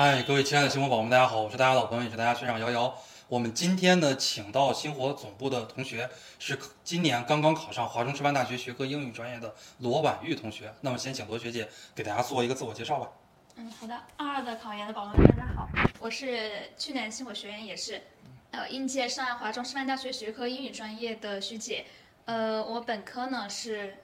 嗨，各位亲爱的星火宝宝们，大家好，我是大家老朋友，也是大家学长瑶瑶。我们今天呢，请到星火总部的同学是今年刚刚考上华中师范大学学科英语专业的罗婉玉同学。那么，先请罗学姐给大家做一个自我介绍吧。嗯，好的。二二的考研的宝宝们，大家好，我是去年星火学院也是，呃，应届上华中师范大学学科英语专业的徐姐。呃，我本科呢是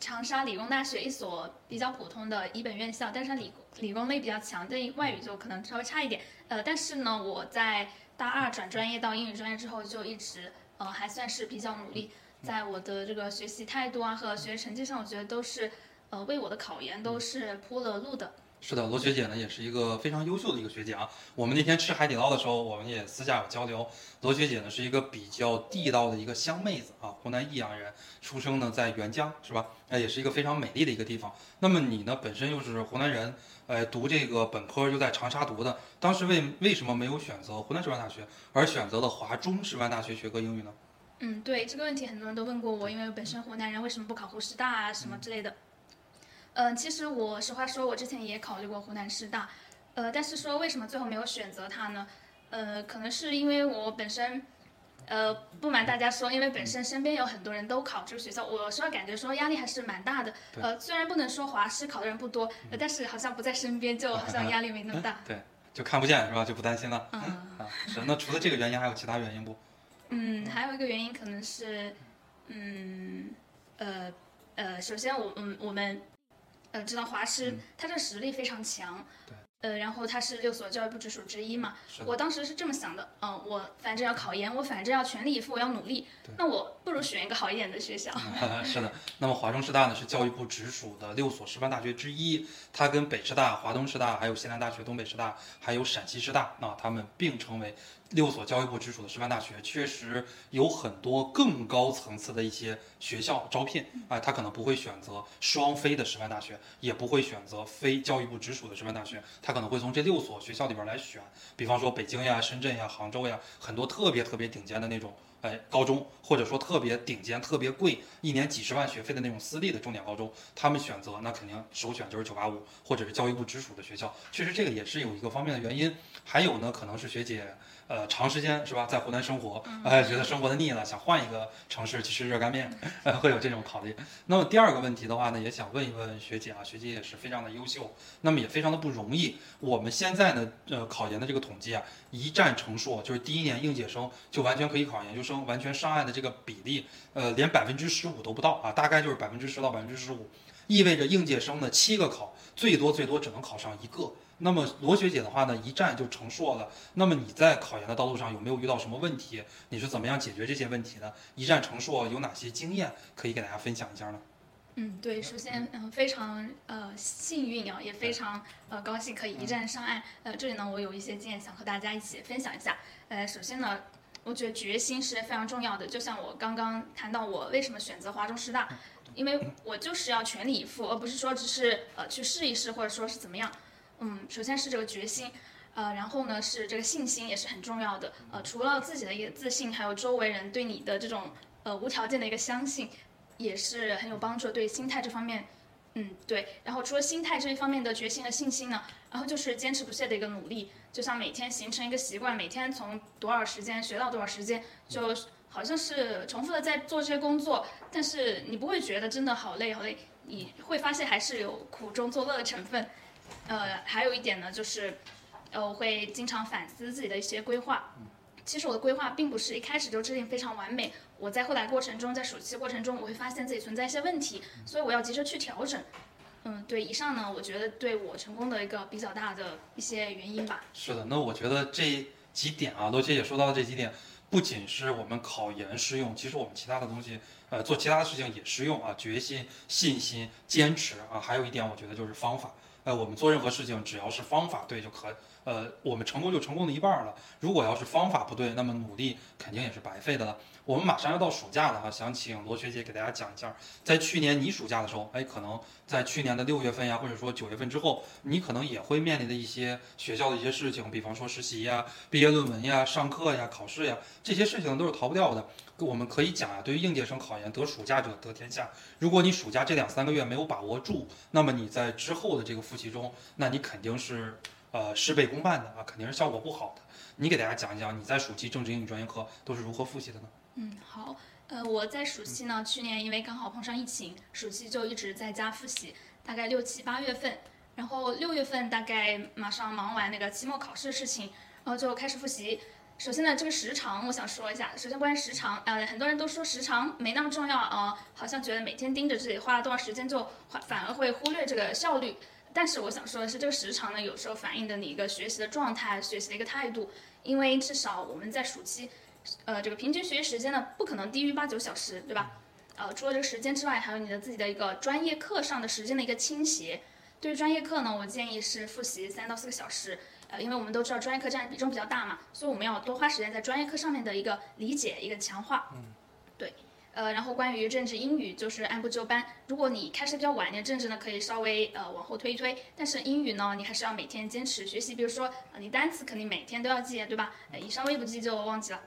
长沙理工大学一所比较普通的一本院校，但是它理理工类比较强，但外语就可能稍微差一点。呃，但是呢，我在大二转专业到英语专业之后，就一直呃还算是比较努力，在我的这个学习态度啊和学习成绩上，我觉得都是呃为我的考研都是铺了路的。是的，罗学姐呢也是一个非常优秀的一个学姐啊。我们那天吃海底捞的时候，我们也私下有交流。罗学姐呢是一个比较地道的一个湘妹子啊，湖南益阳人，出生呢在沅江，是吧？那，也是一个非常美丽的一个地方。那么你呢本身又是湖南人，呃，读这个本科又在长沙读的，当时为为什么没有选择湖南师范大学，而选择了华中师范大学学科英语呢？嗯，对这个问题很多人都问过我，因为本身湖南人为什么不考湖师大啊什么之类的。其实我实话说，我之前也考虑过湖南师大，呃，但是说为什么最后没有选择它呢？呃，可能是因为我本身，呃，不瞒大家说，因为本身身边有很多人都考这个学校，我实话感觉说压力还是蛮大的。呃，虽然不能说华师考的人不多，但是好像不在身边，就好像压力没那么大。对，就看不见是吧？就不担心了。嗯。啊，是。那除了这个原因，还有其他原因不？嗯，还有一个原因可能是，嗯，呃，呃，首先我，嗯，我们。呃，知道华师，他这实力非常强，对，呃，然后他是六所教育部直属之一嘛，我当时是这么想的，嗯，我反正要考研，我反正要全力以赴，我要努力，那我不如选一个好一点的学校。是的，那么华中师大呢是教育部直属的六所师范大学之一，它跟北师大、华东师大、还有西南大学、东北师大，还有陕西师大，那他们并称为。六所教育部直属的师范大学确实有很多更高层次的一些学校招聘，哎，他可能不会选择双非的师范大学，也不会选择非教育部直属的师范大学，他可能会从这六所学校里边来选，比方说北京呀、深圳呀、杭州呀，很多特别特别顶尖的那种。哎，高中或者说特别顶尖、特别贵，一年几十万学费的那种私立的重点高中，他们选择那肯定首选就是九八五或者是教育部直属的学校。确实这个也是有一个方面的原因。还有呢，可能是学姐呃长时间是吧，在湖南生活，哎，觉得生活的腻了，想换一个城市去吃热干面，呃会有这种考虑。那么第二个问题的话呢，也想问一问学姐啊，学姐也是非常的优秀，那么也非常的不容易。我们现在呢，呃，考研的这个统计啊，一战成硕，就是第一年应届生就完全可以考研究生。完全上岸的这个比例，呃，连百分之十五都不到啊，大概就是百分之十到百分之十五，意味着应届生的七个考，最多最多只能考上一个。那么罗学姐的话呢，一战就成硕了。那么你在考研的道路上有没有遇到什么问题？你是怎么样解决这些问题的？一战成硕有哪些经验可以给大家分享一下呢？嗯，对，首先嗯非常呃幸运啊，也非常呃高兴可以一战上岸。呃，这里呢我有一些经验想和大家一起分享一下。呃，首先呢。我觉得决心是非常重要的，就像我刚刚谈到我为什么选择华中师大，因为我就是要全力以赴，而不是说只是呃去试一试或者说是怎么样。嗯，首先是这个决心，呃，然后呢是这个信心也是很重要的。呃，除了自己的一个自信，还有周围人对你的这种呃无条件的一个相信，也是很有帮助。对心态这方面。嗯，对。然后除了心态这一方面的决心和信心呢，然后就是坚持不懈的一个努力，就像每天形成一个习惯，每天从多少时间学到多少时间，就好像是重复的在做这些工作，但是你不会觉得真的好累好累，你会发现还是有苦中作乐的成分。呃，还有一点呢，就是，呃，我会经常反思自己的一些规划。其实我的规划并不是一开始就制定非常完美，我在后来过程中，在暑期过程中，我会发现自己存在一些问题，所以我要及时去调整。嗯，对，以上呢，我觉得对我成功的一个比较大的一些原因吧。是的，那我觉得这几点啊，罗杰也说到这几点，不仅是我们考研适用，其实我们其他的东西，呃，做其他的事情也适用啊，决心、信心、坚持啊，还有一点，我觉得就是方法。呃，我们做任何事情，只要是方法对就可。呃，我们成功就成功的一半了。如果要是方法不对，那么努力肯定也是白费的了。我们马上要到暑假了哈，想请罗学姐给大家讲一下，在去年你暑假的时候，哎，可能在去年的六月份呀，或者说九月份之后，你可能也会面临的一些学校的一些事情，比方说实习呀、毕业论文呀、上课呀、考试呀，这些事情都是逃不掉的。我们可以讲啊，对于应届生考研，得暑假者得天下。如果你暑假这两三个月没有把握住，那么你在之后的这个复习中，那你肯定是。呃事倍功半的啊，肯定是效果不好的。你给大家讲一讲你在暑期政治英语专业课都是如何复习的呢？嗯，好，呃，我在暑期呢，去年因为刚好碰上疫情，暑期就一直在家复习，大概六七八月份，然后六月份大概马上忙完那个期末考试的事情，然后就开始复习。首先呢，这个时长我想说一下。首先关于时长，呃，很多人都说时长没那么重要啊、好像觉得每天盯着自己花了多少时间就反而会忽略这个效率。但是我想说的是，这个时长呢，有时候反映的你一个学习的状态、学习的一个态度。因为至少我们在暑期，呃，这个平均学习时间呢，不可能低于八九小时，对吧？呃，除了这个时间之外，还有你的自己的一个专业课上的时间的一个倾斜。对于专业课呢，我建议是复习三到四个小时。呃，因为我们都知道专业课占的比重比较大嘛，所以我们要多花时间在专业课上面的一个理解、一个强化。嗯，对。呃，然后关于政治、英语就是按部就班。如果你开始比较晚，你的政治呢可以稍微呃往后推一推，但是英语呢，你还是要每天坚持学习。比如说，呃、你单词肯定每天都要记，对吧？呃，一稍微不记就忘记了。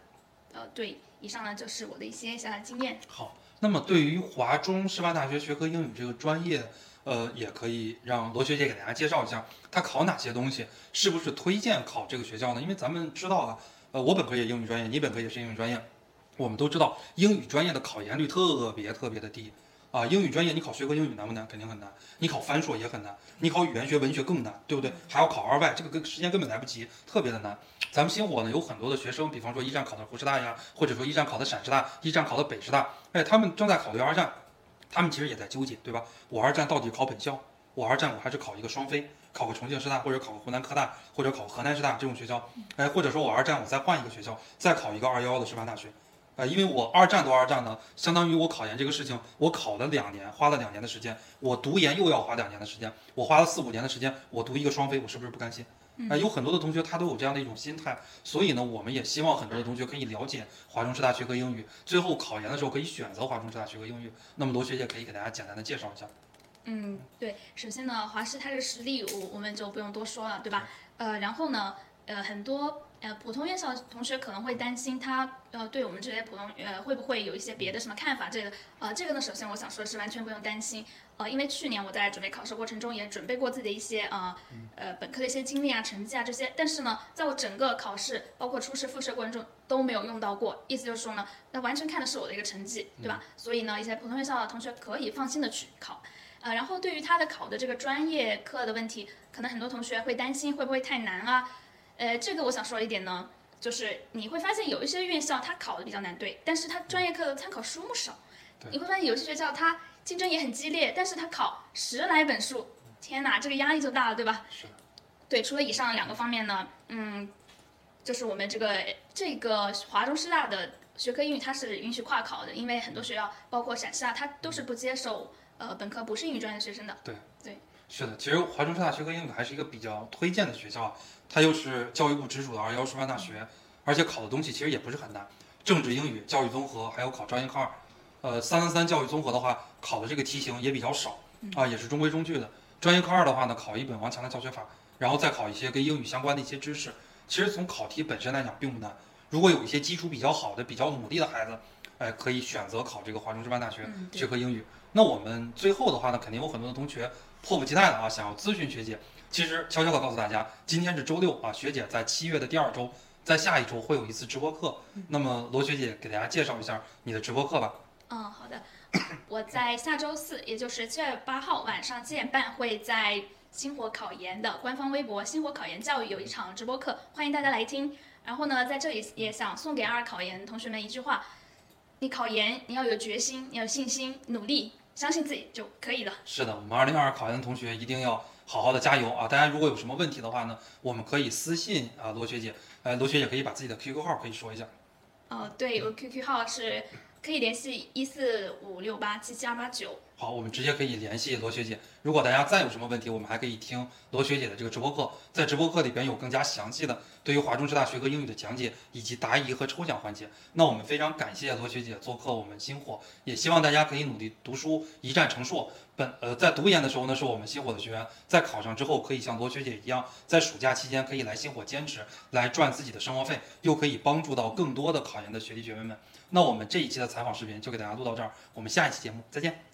呃，对，以上呢就是我的一些小小经验。好，那么对于华中师范大学学科英语这个专业，呃，也可以让罗学姐给大家介绍一下，它考哪些东西，是不是推荐考这个学校呢？因为咱们知道啊，呃，我本科也英语专业，你本科也是英语专业，我们都知道英语专业的考研率特别特别的低。啊，英语专业你考学科英语难不难？肯定很难。你考翻硕也很难，你考语言学、文学更难，对不对？还要考二外，这个跟时间根本来不及，特别的难。咱们星火呢有很多的学生，比方说一战考的湖师大呀，或者说一战考的陕师大，一战考的北师大，哎，他们正在考虑二战，他们其实也在纠结，对吧？我二战到底考本校？我二战我还是考一个双非，考个重庆师大，或者考个湖南科大，或者考河南师大这种学校，哎，或者说我二战我再换一个学校，再考一个二幺幺的师范大学。啊，因为我二战都二战了，相当于我考研这个事情，我考了两年，花了两年的时间，我读研又要花两年的时间，我花了四五年的时间，我读一个双非，我是不是不甘心？啊，有很多的同学他都有这样的一种心态，所以呢，我们也希望很多的同学可以了解华中师大学科英语，最后考研的时候可以选择华中师大学科英语。那么罗学姐可以给大家简单的介绍一下。嗯，对，首先呢，华师它这个实力我我们就不用多说了，对吧？呃，然后呢，呃，很多呃普通院校的同学可能会担心他呃对我们这些普通呃会不会有一些别的什么看法？这个呃这个呢，首先我想说的是完全不用担心，呃，因为去年我在准备考试过程中也准备过自己的一些呃呃本科的一些经历啊、成绩啊这些，但是呢，在我整个考试包括初试、复试过程中都没有用到过，意思就是说呢，那完全看的是我的一个成绩，对吧？所以呢，一些普通院校的同学可以放心的去考。呃，然后对于他的考的这个专业课的问题，可能很多同学会担心会不会太难啊？呃，这个我想说一点呢，就是你会发现有一些院校它考的比较难，对，但是它专业课的参考书目少。你会发现有些学校它竞争也很激烈，但是它考十来本书，天哪，这个压力就大了，对吧？是。对，除了以上两个方面呢，嗯，就是我们这个这个华中师大的学科英语它是允许跨考的，因为很多学校包括陕师大它都是不接受。呃，本科不是英语专业的学生的。对对，是的。其实华中师大学科英语还是一个比较推荐的学校，它又是教育部直属的二幺师范大学，而且考的东西其实也不是很难，政治、英语、教育综合，还有考专业课二。呃，三三三教育综合的话，考的这个题型也比较少啊，也是中规中矩的。专业课二的话呢，考一本王强的教学法，然后再考一些跟英语相关的一些知识。其实从考题本身来讲并不难，如果有一些基础比较好的、比较努力的孩子，哎，可以选择考这个华中师范大学学科英语。那我们最后的话呢，肯定有很多的同学迫不及待的啊，想要咨询学姐。其实悄悄的告诉大家，今天是周六啊，学姐在七月的第二周，在下一周会有一次直播课。那么罗学姐给大家介绍一下你的直播课吧。嗯，好的。我在下周四，也就是七月八号晚上七点半，会在星火考研的官方微博“星火考研教育”有一场直播课，欢迎大家来听。然后呢，在这里也想送给二考研同学们一句话。你考研，你要有决心，你要有信心，努力，相信自己就可以了。是的，我们二零二二考研的同学一定要好好的加油啊！大家如果有什么问题的话呢，我们可以私信啊罗学姐，呃，罗学姐可以把自己的 QQ 号可以说一下。哦，对，我 QQ 号是可以联系一四五六八七七二八九。好，我们直接可以联系罗学姐。如果大家再有什么问题，我们还可以听罗学姐的这个直播课，在直播课里边有更加详细的对于华中师大学科英语的讲解，以及答疑和抽奖环节。那我们非常感谢罗学姐做客我们星火，也希望大家可以努力读书，一战成硕。本呃在读研的时候呢，是我们星火的学员，在考上之后可以像罗学姐一样，在暑假期间可以来星火兼职，来赚自己的生活费，又可以帮助到更多的考研的学弟学妹们。那我们这一期的采访视频就给大家录到这儿，我们下一期节目再见。